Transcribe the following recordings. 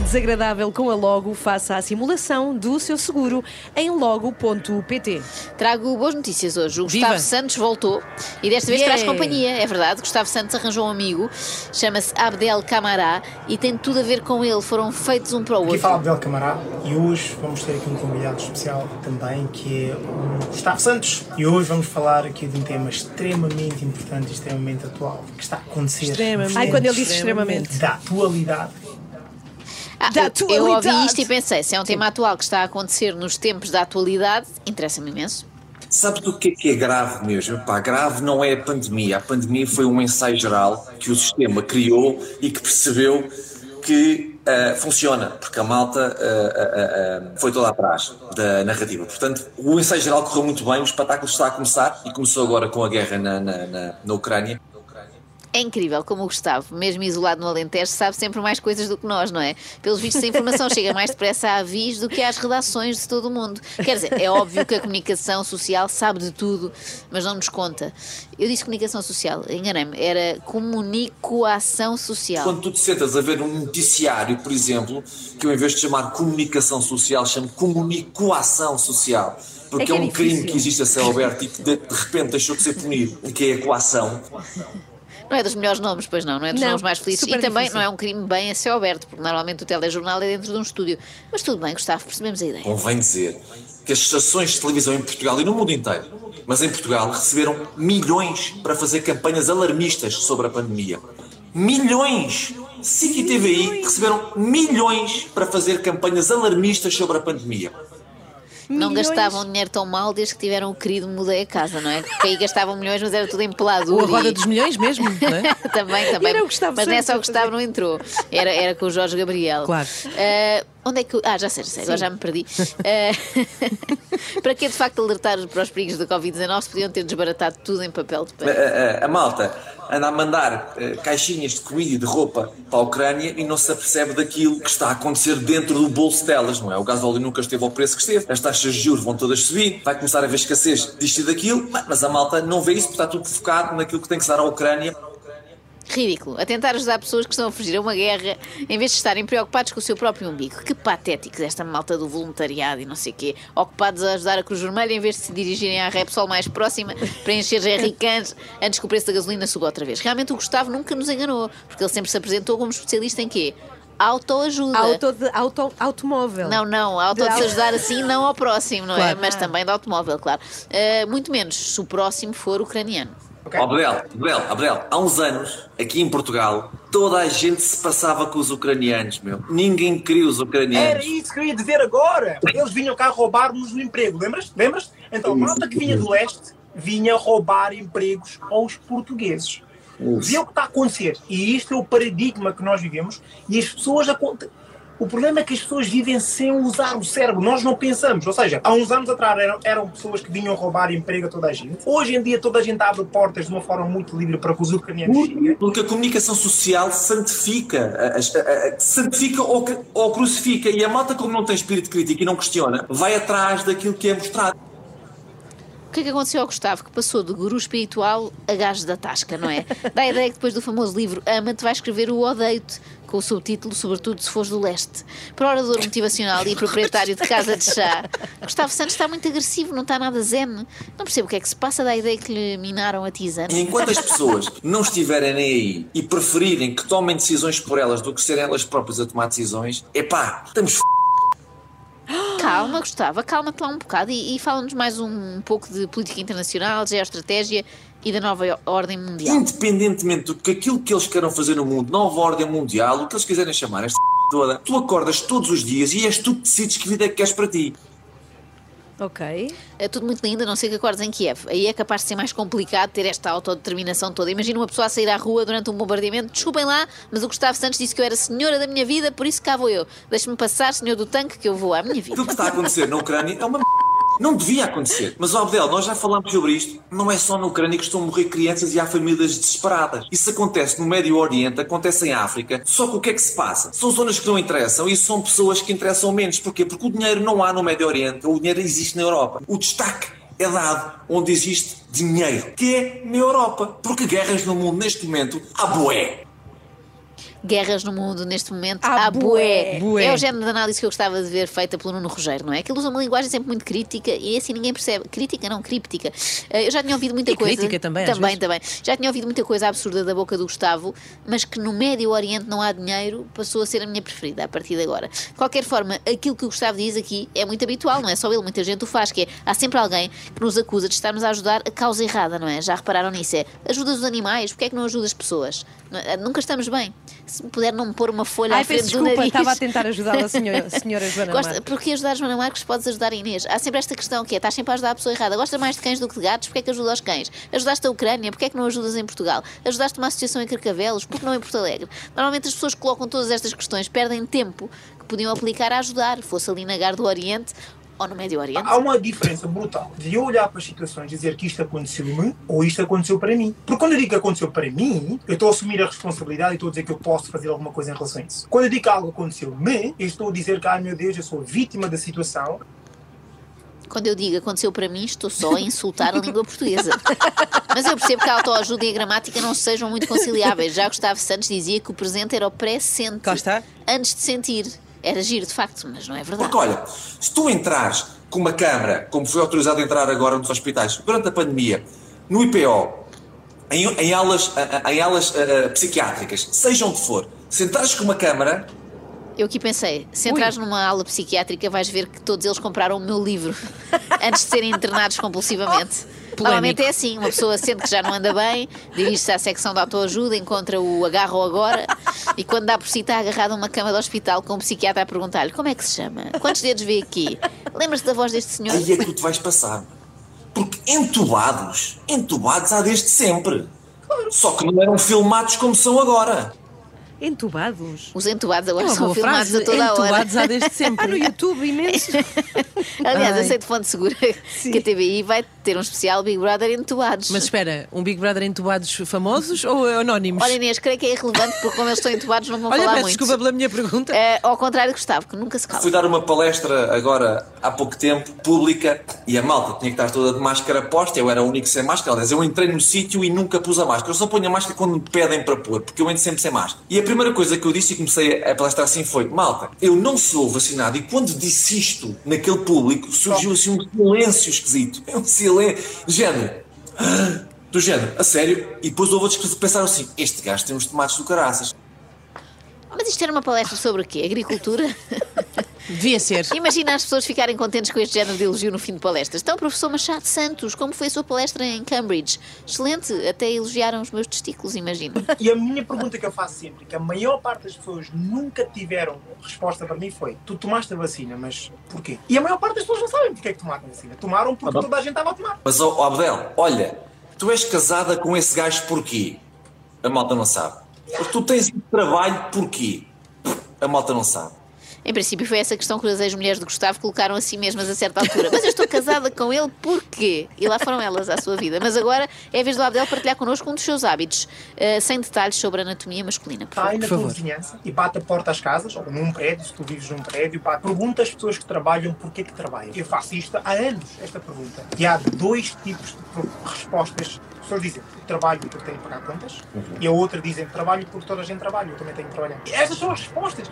Desagradável com a Logo faça a simulação do seu seguro em logo.pt. Trago boas notícias hoje. O Viva! Gustavo Santos voltou e desta vez Yeah! traz companhia, é verdade. Gustavo Santos arranjou um amigo, chama-se Abdel Camará e tem tudo a ver com ele. Foram feitos um para o Aqui outro. fala Abdel Camará e hoje vamos ter aqui um convidado especial também que é o Gustavo Santos. E hoje vamos falar aqui de um tema extremamente importante e extremamente atual que está a acontecer. Extremamente. nos Ai, quando ele diz extremamente. Da atualidade. Ah, Da eu, eu ouvi isto e pensei, se é um tema atual que está a acontecer nos tempos da atualidade, interessa-me imenso. Sabes o que é que é grave mesmo? Pá, grave não é a pandemia. A pandemia foi um ensaio geral que o sistema criou e que percebeu que ah, funciona, porque a malta ah, ah, ah, foi toda atrás da narrativa. Portanto, o ensaio geral correu muito bem, o espetáculo está a começar e começou agora com a guerra na, na, na, na Ucrânia. É incrível como o Gustavo, mesmo isolado no Alentejo, sabe sempre mais coisas do que nós, não é? Pelos vistos, a informação chega mais depressa à Avis do que às redações de todo o mundo. Quer dizer, é óbvio que a comunicação social sabe de tudo, mas não nos conta. Eu disse comunicação social, enganei-me, era comunicação social. Quando tu te sentas a ver um noticiário, por exemplo, que eu em vez de chamar comunicação social, chamo comunicação social. Porque É é, é um crime difícil. que existe a céu aberto e que de, de repente deixou de ser punido, que é a coação. Não é dos melhores nomes, pois não, não é dos Não, nomes mais felizes. E também difícil. não é um crime bem a céu aberto, porque normalmente o telejornal é dentro de um estúdio. Mas tudo bem, Gustavo, percebemos a ideia. Convém dizer que as estações de televisão em Portugal e no mundo inteiro, mas em Portugal, receberam milhões para fazer campanhas alarmistas sobre a pandemia. Milhões! SIC e TVI receberam milhões para fazer campanhas alarmistas sobre a pandemia. Não Milhões. gastavam dinheiro tão mal desde que tiveram o querido mudei a casa, não é? Porque aí gastavam milhões, mas era tudo em Ou a roda dos milhões mesmo, não é? também, também. O mas nessa o Santos a Gustavo não entrou. Era, era com o Jorge Gabriel. Claro. Ah, onde é que. Ah, já sei, já sei, agora já me perdi. Ah, para que de facto alertar para os perigos da Covid-19 se podiam ter desbaratado tudo em papel de A, pano? a- a malta anda a mandar eh, caixinhas de comida e de roupa para a Ucrânia e não se apercebe daquilo que está a acontecer dentro do bolso delas, não é? O gasóleo nunca esteve ao preço que esteve, as taxas de juros vão todas subir, vai começar a haver escassez disto e daquilo, mas a malta não vê isso porque está tudo focado naquilo que tem que se dar à Ucrânia. Ridículo. A tentar ajudar pessoas que estão a fugir a uma guerra em vez de estarem preocupados com o seu próprio umbigo. Que patéticos esta malta do voluntariado e não sei o quê. Ocupados a ajudar a Cruz Vermelha em vez de se dirigirem à Repsol mais próxima para encher jerrycans antes que o preço da gasolina suba outra vez. Realmente o Gustavo nunca nos enganou, porque ele sempre se apresentou como especialista em quê? Autoajuda. Auto de, auto, automóvel. Não, não, auto de se ajudar assim, não ao próximo, não é? Claro. Mas também do automóvel, claro. Uh, muito menos se o próximo for ucraniano. Ó Abel, Abel, Abel, há uns anos, aqui em Portugal, toda a gente se passava com os ucranianos, meu. Ninguém queria os Era ucranianos. isso que eu ia dizer agora. Eles vinham cá roubar-nos o emprego, lembras? Lembras? Então, a malta que vinha do leste vinha roubar empregos aos portugueses. Vê o que está a acontecer. E isto é o paradigma que nós vivemos. E as pessoas. O problema é que as pessoas vivem sem usar o cérebro. Nós não pensamos. Ou seja, há uns anos atrás eram, eram pessoas que vinham roubar emprego a toda a gente. Hoje em dia toda a gente abre portas de uma forma muito livre para que os ucranianos cheguem. Porque a comunicação social santifica, santifica ou, ou crucifica. E a malta, como não tem espírito crítico e não questiona, vai atrás daquilo que é mostrado. O que é que aconteceu ao Gustavo que passou de guru espiritual a gajo da tasca, não é? Dá a ideia que depois do famoso livro Ama-te vai escrever o Odeio-te, com o subtítulo Sobretudo se fores do leste. Para orador motivacional e proprietário de casa de chá, Gustavo Santos está muito agressivo, não está nada zen. Não percebo o que é que se passa, dá a ideia que lhe minaram a tisana. E enquanto as pessoas não estiverem nem aí e preferirem que tomem decisões por elas do que serem elas próprias a tomar decisões, epá, estamos f... Calma, Gustavo, calma-te lá um bocado e, e fala-nos mais um pouco de política internacional, de geoestratégia e da nova ordem mundial. independentemente do que aquilo que eles queiram fazer no mundo, nova ordem mundial, o que eles quiserem chamar, esta toda, tu acordas todos os dias e és tu que decides que vida é que queres para ti. Ok. É tudo muito lindo, a não ser que acordes em Kiev. Aí é capaz de ser mais complicado ter esta autodeterminação toda. Imagina uma pessoa a sair à rua durante um bombardeamento. Desculpem lá, mas o Gustavo Santos disse que eu era senhora da minha vida, por isso cá vou eu. Deixe-me passar, senhor do tanque, que eu vou à minha vida. Aquilo que está a acontecer na Ucrânia é uma. Não devia acontecer. Mas, Abdel, nós já falámos sobre isto. Não é só na Ucrânia que estão a morrer crianças e há famílias desesperadas. Isso acontece no Médio Oriente, acontece em África. Só que o que é que se passa? São zonas que não interessam e são pessoas que interessam menos. Porquê? Porque o dinheiro não há no Médio Oriente. O dinheiro existe na Europa. O destaque é dado onde existe dinheiro, que é na Europa. Porque guerras no mundo neste momento há boé guerras no mundo neste momento Ah, há bué. bué. É o género de análise que eu gostava de ver feita pelo Nuno Rogério, não é? Que ele usa uma linguagem sempre muito crítica e assim ninguém percebe. Crítica, não, críptica. Eh, Eu já tinha ouvido muita E coisa. crítica também, às Também, vezes. também. Já tinha ouvido muita coisa absurda da boca do Gustavo, mas que no Médio Oriente não há dinheiro, passou a ser a minha preferida a partir de agora. De qualquer forma, aquilo que o Gustavo diz aqui é muito habitual, não é só ele, muita gente o faz, que é há sempre alguém que nos acusa de estarmos a ajudar a causa errada, não é? Já repararam nisso? É ajudas os animais, porque é que não ajudas as pessoas? É? Nunca estamos bem. Se puder não me pôr uma folha Ai, à frente peço do desculpa, nariz. estava a tentar ajudar a senhora, senhora Joana Gosta, Marques. porque ajudar a Joana Marques podes ajudar a Inês. Há sempre esta questão que é: estás sempre a ajudar a pessoa errada. Gostas mais de cães do que de gatos? Porque é que ajuda aos cães? Ajudaste a Ucrânia? Porque é que não ajudas em Portugal? Ajudaste uma associação em Carcavelos? Porque não em Porto Alegre? Normalmente as pessoas colocam todas estas questões perdem tempo que podiam aplicar a ajudar, fosse ali na Gar do Oriente ou no Médio Oriente. Há uma diferença brutal de eu olhar para as situações e dizer que isto aconteceu-me ou isto aconteceu para mim. Porque quando eu digo que aconteceu para mim, eu estou a assumir a responsabilidade e estou a dizer que eu posso fazer alguma coisa em relação a isso. Quando eu digo que algo aconteceu-me, eu estou a dizer que, ai meu Deus, eu sou vítima da situação. Quando eu digo aconteceu para mim, estou só a insultar a língua portuguesa. Mas eu percebo que a autoajuda e a gramática não sejam muito conciliáveis. Já Gustavo Santos dizia que o presente era o pré-sente. Antes de sentir. Era giro, de facto, mas não é verdade. Porque olha, se tu entrares com uma câmara, como foi autorizado a entrar agora nos hospitais, durante a pandemia, no IPO, em, em aulas, a- a- em aulas a- a, psiquiátricas, seja onde for, se entrares com uma câmara, Eu aqui pensei, se entrares numa aula psiquiátrica vais ver que todos eles compraram o meu livro antes de serem internados compulsivamente. Normalmente é assim, uma pessoa sente que já não anda bem, dirige-se à secção de autoajuda, encontra o agarra ou agora e quando dá por si está agarrado a uma cama de hospital com um psiquiatra a perguntar-lhe como é que se chama? Quantos dedos vê aqui? Lembras-te da voz deste senhor? aí é que tu te vais passar. Porque entubados, entubados há desde sempre. Só que não eram filmados como são agora. Entubados. Os entubados É agora uma são filmados frase. a toda a hora. Entubados há desde Ah, no sempre. YouTube, imenso. Aliás, Ai. eu sei de fonte segura que a TVI vai ter um especial Big Brother entubados. Mas espera, um Big Brother entubados famosos ou anónimos? Olha, Inês, creio que é irrelevante porque como eles estão entubados não vão Olha, falar peço muito. desculpa pela minha pergunta. Eh, ao contrário de Gustavo, que nunca se cala. Fui dar uma palestra agora há pouco tempo, pública, e a malta tinha que estar toda de máscara posta, eu era o único sem máscara. Aliás, eu entrei no sítio e nunca pus a máscara. Eu só ponho a máscara quando me pedem para pôr, porque eu entro sempre sem máscara. E a primeira coisa que eu disse e comecei a palestrar assim foi: malta, eu não sou vacinado. E quando disse isto naquele público, surgiu assim um silêncio esquisito. Um silêncio. Género. "Ah", Do género, a sério. E depois houve outros que pensaram assim: este gajo tem uns tomates do caraças. Mas isto era uma palestra sobre o quê? Agricultura? Devia ser. Imagina as pessoas ficarem contentes com este género de elogio no fim de palestras. Então, professor Machado Santos, como foi a sua palestra em Cambridge? Excelente, até elogiaram os meus testículos, imagino. E a minha pergunta que eu faço sempre, que a maior parte das pessoas nunca tiveram resposta para mim foi: tu tomaste a vacina, mas porquê? E a maior parte das pessoas não sabem porque é que tomaram a vacina. Tomaram porque toda a gente estava a tomar. Mas, ó, ó, Abdel, olha, tu és casada com esse gajo porquê? A malta não sabe. Tu tens um trabalho porquê? A malta não sabe. Em princípio, foi essa questão que as ex-mulheres de Gustavo colocaram a si mesmas a certa altura. Mas eu estou casada com ele porquê? E lá foram elas à sua vida. Mas agora é a vez do Abdel partilhar connosco um dos seus hábitos, eh, sem detalhes sobre a anatomia masculina. Por aí na tua vizinhança e bate a porta às casas, ou num prédio, se tu vives num prédio, pá, pergunta às pessoas que trabalham porquê que trabalham. Eu faço isto há anos, esta pergunta. E há dois tipos de respostas. As pessoas dizem, trabalho porque tenho que pagar contas, e a outra dizem, trabalho porque toda a gente trabalha, eu também tenho que trabalhar. E essas são as respostas.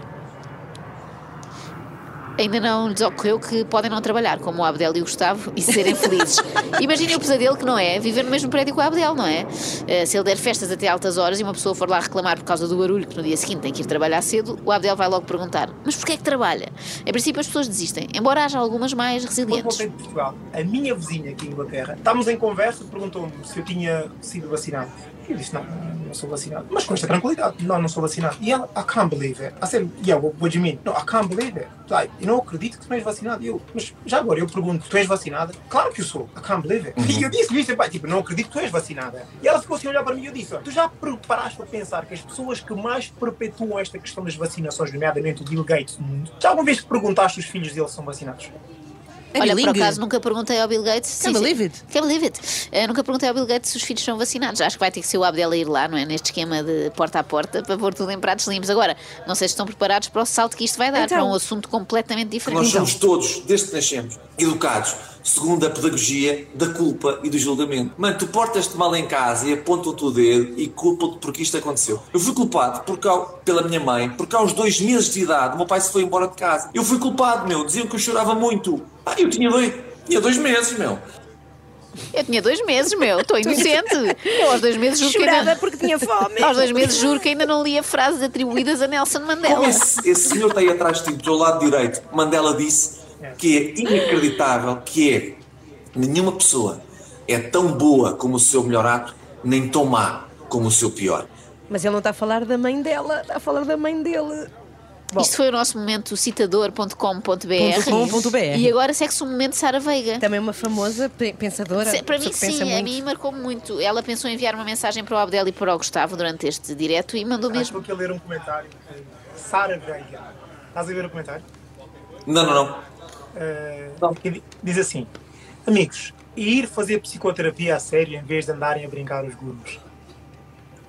Ainda não lhes ocorreu que podem não trabalhar, como o Abdel e o Gustavo, e serem felizes. Imaginem o pesadelo que não é viver no mesmo prédio com o Abdel, não é? Eh, se ele der festas até altas horas e uma pessoa for lá reclamar por causa do barulho que no dia seguinte tem que ir trabalhar cedo, o Abdel vai logo perguntar: Mas porquê é que trabalha? Em princípio, as pessoas desistem, embora haja algumas mais Quando resilientes. voltei de Portugal, a minha vizinha aqui em Inglaterra, estávamos em conversa, perguntou-me se eu tinha sido vacinado. Eu disse, não, não sou vacinado. Mas com esta tranquilidade, não, não sou vacinado. E ela, I can't believe it. I said, yeah, what, what do you mean? No, I can't believe it. Like, eu não acredito que tu és vacinado. E eu, mas já agora, eu pergunto, tu és vacinada? Claro que eu sou. I can't believe it. E eu disse-lhe isto, pá, tipo, não acredito que tu és vacinada. E ela ficou assim a olhar para mim e eu disse, tu já preparaste a pensar que as pessoas que mais perpetuam esta questão das vacinações, nomeadamente o Bill Gates já alguma vez perguntaste se os filhos dele são vacinados? Olha, por acaso nunca perguntei ao Bill Gates. Can't believe it. Can't believe it. Eh, nunca perguntei ao Bill Gates se os filhos são vacinados. Acho que vai ter que ser o Abdel a ir lá, não é? Neste esquema de porta a porta, para pôr tudo em pratos limpos. Agora, não sei se estão preparados para o salto que isto vai dar, Então. para um assunto completamente diferente. Nós somos todos, desde que nascemos, educados segundo a pedagogia da culpa e do julgamento. Mano, tu portas-te mal em casa e apontam-te o dedo e culpam-te porque isto aconteceu. Eu fui culpado porque, ao- pela minha mãe, porque aos dois meses de idade o meu pai se foi embora de casa. Eu fui culpado, meu. Diziam que eu chorava muito. Ah, eu tinha dois, tinha dois meses, meu. Eu tinha dois meses, meu, estou inocente. Eu aos dois meses juro que Chorada ainda... porque tinha fome. Aos dois meses juro que ainda não lia frases atribuídas a Nelson Como Mandela. esse, esse senhor está aí atrás de ti, do teu lado direito, Mandela disse que é inacreditável que é nenhuma pessoa é tão boa como o seu melhor ato, nem tão má como o seu pior. Mas ele não está a falar da mãe dela, está a falar da mãe dele. Bom. Isto foi o nosso momento citador.com.br .com.br. e agora segue-se o momento Sara Veiga. Também uma famosa pe- pensadora. Se- Para mim, sim, pensa a muito. mim marcou muito. Ela pensou em enviar uma mensagem para o Abdel e para o Gustavo durante este direto e mandou Estou mesmo. aqui a ler um comentário. Sara Veiga. Estás a ver o comentário? Não, não, não. Eh, que di- diz assim: Amigos, ir fazer psicoterapia a sério em vez de andarem a brincar os gurus.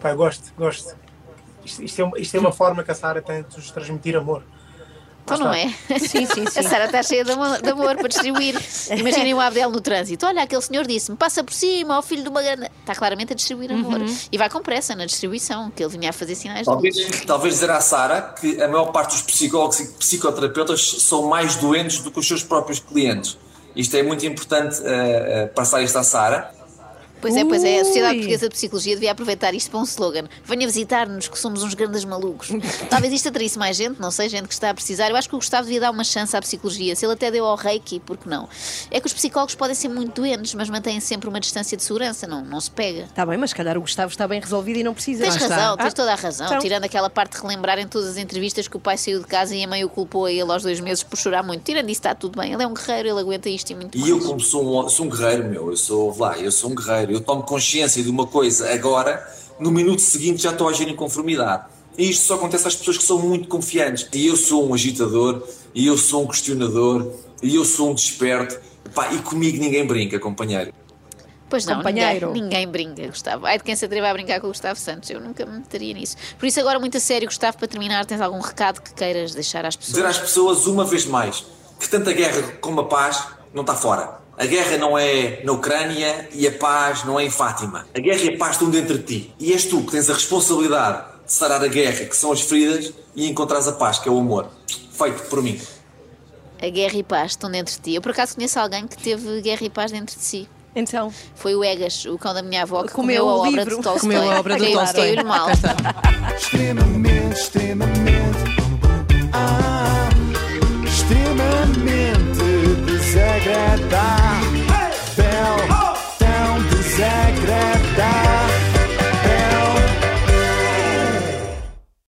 Eu gosto, gosto. Isto, isto é, uma- isto é uma forma que a Sara tem de nos transmitir amor. Então não é? Sim, sim, sim. A Sara está cheia de amor, de amor para distribuir. Imaginem o Abdel no trânsito. Olha, aquele senhor disse-me, passa por cima, ao filho de uma grande. Está claramente a distribuir amor. E vai com pressa na distribuição, que ele vinha a fazer sinais de Talvez, luz. talvez dizer à Sara que a maior parte dos psicólogos e psicoterapeutas são mais doentes do que os seus próprios clientes. Isto é muito importante eh, passar isto à Sara. Pois é, pois é. A Sociedade. Portuguesa de Psicologia devia aproveitar isto para um slogan. Venha visitar-nos, que somos uns grandes malucos. Talvez isto atraísse mais gente, não sei, gente que está a precisar. Eu acho que o Gustavo devia dar uma chance à psicologia. Se ele até deu ao reiki, por que não? É que os psicólogos podem ser muito doentes, mas mantêm sempre uma distância de segurança, não, não se pega. Está bem, mas se calhar o Gustavo está bem resolvido e não precisa. Tens está. razão, tens Ah, toda a razão. então. Tirando aquela parte de relembrar em todas as entrevistas que o pai saiu de casa e a mãe o culpou a ele aos dois meses por chorar muito. Tirando isso, está tudo bem. Ele é um guerreiro, ele aguenta isto e muito E mais. eu, como sou um, sou um guerreiro, meu, eu sou lá, eu sou um guerreiro, eu tomo consciência de uma coisa agora, no minuto seguinte já estou a agir em conformidade. E isto só acontece às pessoas que são muito confiantes. E eu sou um agitador, e eu sou um questionador, e eu sou um desperto. Pá, e comigo ninguém brinca, companheiro. Pois não, ninguém, Companheiro. ninguém brinca, Gustavo. Ai de quem se atreva a brincar com o Gustavo Santos. Eu nunca me meteria nisso. Por isso, agora, muito a sério, Gustavo, para terminar, tens algum recado que queiras deixar às Dizer às pessoas? pessoas uma vez mais que tanto a guerra como a paz não está fora. A guerra não é na Ucrânia e a paz não é em Fátima. A guerra e a paz estão dentro de ti. E és tu que tens a responsabilidade de sarar a guerra, que são as feridas, e encontrares a paz, que é o amor. Feito por mim. A guerra e paz estão dentro de ti. Eu, por acaso, conheço alguém que teve guerra e paz dentro de si. Então, Foi o Egas, o cão da minha avó, que Comeu comeu, a obra de Tolstói. Comeu a obra do Caiu- Tolstói. Caiu-lhe mal. Cá está. extremamente, extremamente, ah, extremamente desagradável.